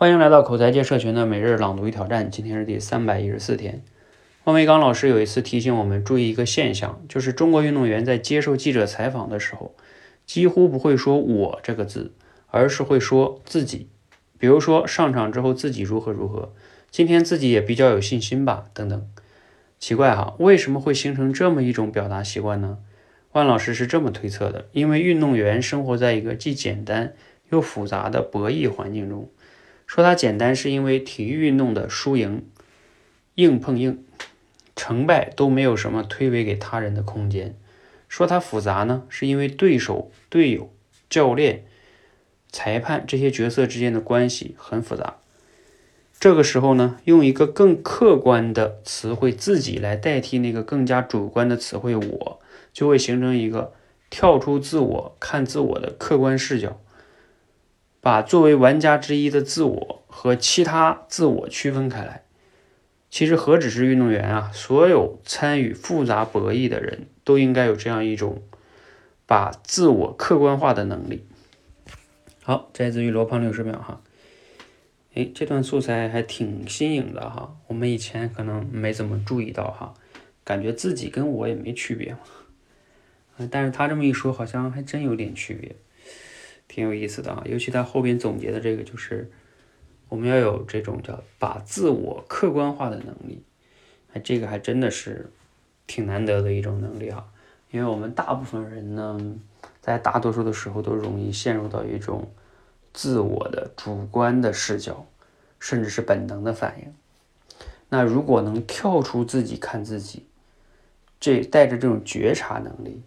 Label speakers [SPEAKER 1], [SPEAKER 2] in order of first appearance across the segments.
[SPEAKER 1] 欢迎来到口才界社群的每日朗读与挑战，今天是第三百一十四天。万维刚老师有一次提醒我们注意一个现象，就是中国运动员在接受记者采访的时候，几乎不会说“我”这个字，而是会说自己。比如说上场之后自己如何如何，今天自己也比较有信心吧，等等。奇怪哈，为什么会形成这么一种表达习惯呢？万老师是这么推测的：因为运动员生活在一个既简单又复杂的博弈环境中。说它简单，是因为体育运动的输赢硬碰硬，成败都没有什么推诿给他人的空间。说它复杂呢，是因为对手、队友、教练、裁判这些角色之间的关系很复杂。这个时候呢，用一个更客观的词汇“自己”来代替那个更加主观的词汇“我”，就会形成一个跳出自我看自我的客观视角。把作为玩家之一的自我和其他自我区分开来。其实何止是运动员啊，所有参与复杂博弈的人都应该有这样一种把自我客观化的能力。好，摘自于罗胖六十秒哈。哎，这段素材还挺新颖的哈，我们以前可能没怎么注意到哈，感觉自己跟我也没区别嘛。但是他这么一说，好像还真有点区别。挺有意思的啊，尤其他后边总结的这个，就是我们要有这种叫把自我客观化的能力，哎，这个还真的是挺难得的一种能力哈。因为我们大部分人呢，在大多数的时候都容易陷入到一种自我的主观的视角，甚至是本能的反应。那如果能跳出自己看自己，这带着这种觉察能力。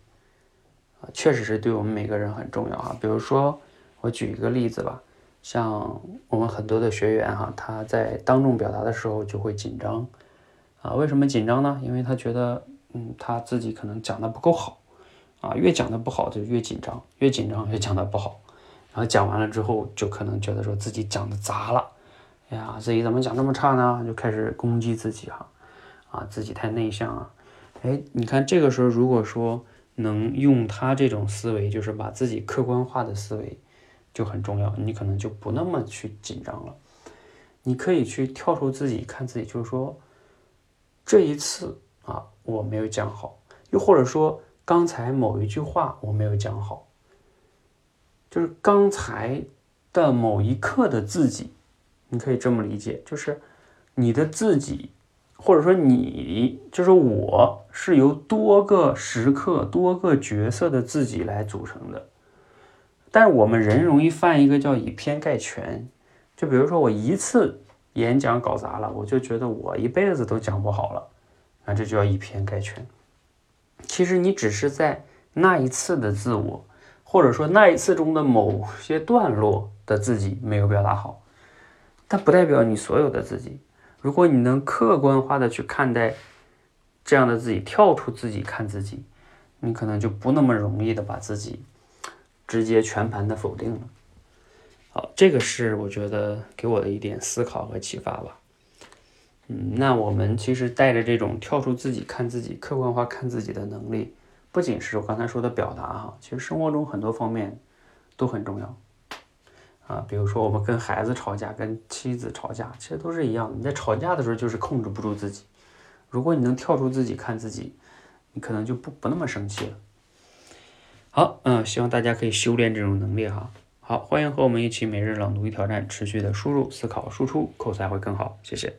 [SPEAKER 1] 确实是对我们每个人很重要哈。比如说，我举一个例子吧，像我们很多的学员哈，他在当众表达的时候就会紧张啊。为什么紧张呢？因为他觉得，嗯，他自己可能讲的不够好啊。越讲的不好就越紧张，越紧张越讲的不好。然后讲完了之后，就可能觉得说自己讲的砸了，哎呀，自己怎么讲这么差呢？就开始攻击自己哈，啊，自己太内向啊。哎，你看这个时候如果说。能用他这种思维，就是把自己客观化的思维，就很重要。你可能就不那么去紧张了。你可以去跳出自己看自己，就是说这一次啊我没有讲好，又或者说刚才某一句话我没有讲好，就是刚才的某一刻的自己，你可以这么理解，就是你的自己。或者说你就是我是由多个时刻、多个角色的自己来组成的，但是我们人容易犯一个叫以偏概全，就比如说我一次演讲搞砸了，我就觉得我一辈子都讲不好了，啊，这就叫以偏概全。其实你只是在那一次的自我，或者说那一次中的某些段落的自己没有表达好，但不代表你所有的自己。如果你能客观化的去看待这样的自己，跳出自己看自己，你可能就不那么容易的把自己直接全盘的否定了。好，这个是我觉得给我的一点思考和启发吧。嗯，那我们其实带着这种跳出自己看自己、客观化看自己的能力，不仅是我刚才说的表达哈，其实生活中很多方面都很重要。啊，比如说我们跟孩子吵架，跟妻子吵架，其实都是一样的。你在吵架的时候就是控制不住自己，如果你能跳出自己看自己，你可能就不不那么生气了。好，嗯，希望大家可以修炼这种能力哈。好，欢迎和我们一起每日朗读与挑战，持续的输入、思考、输出，口才会更好。谢谢。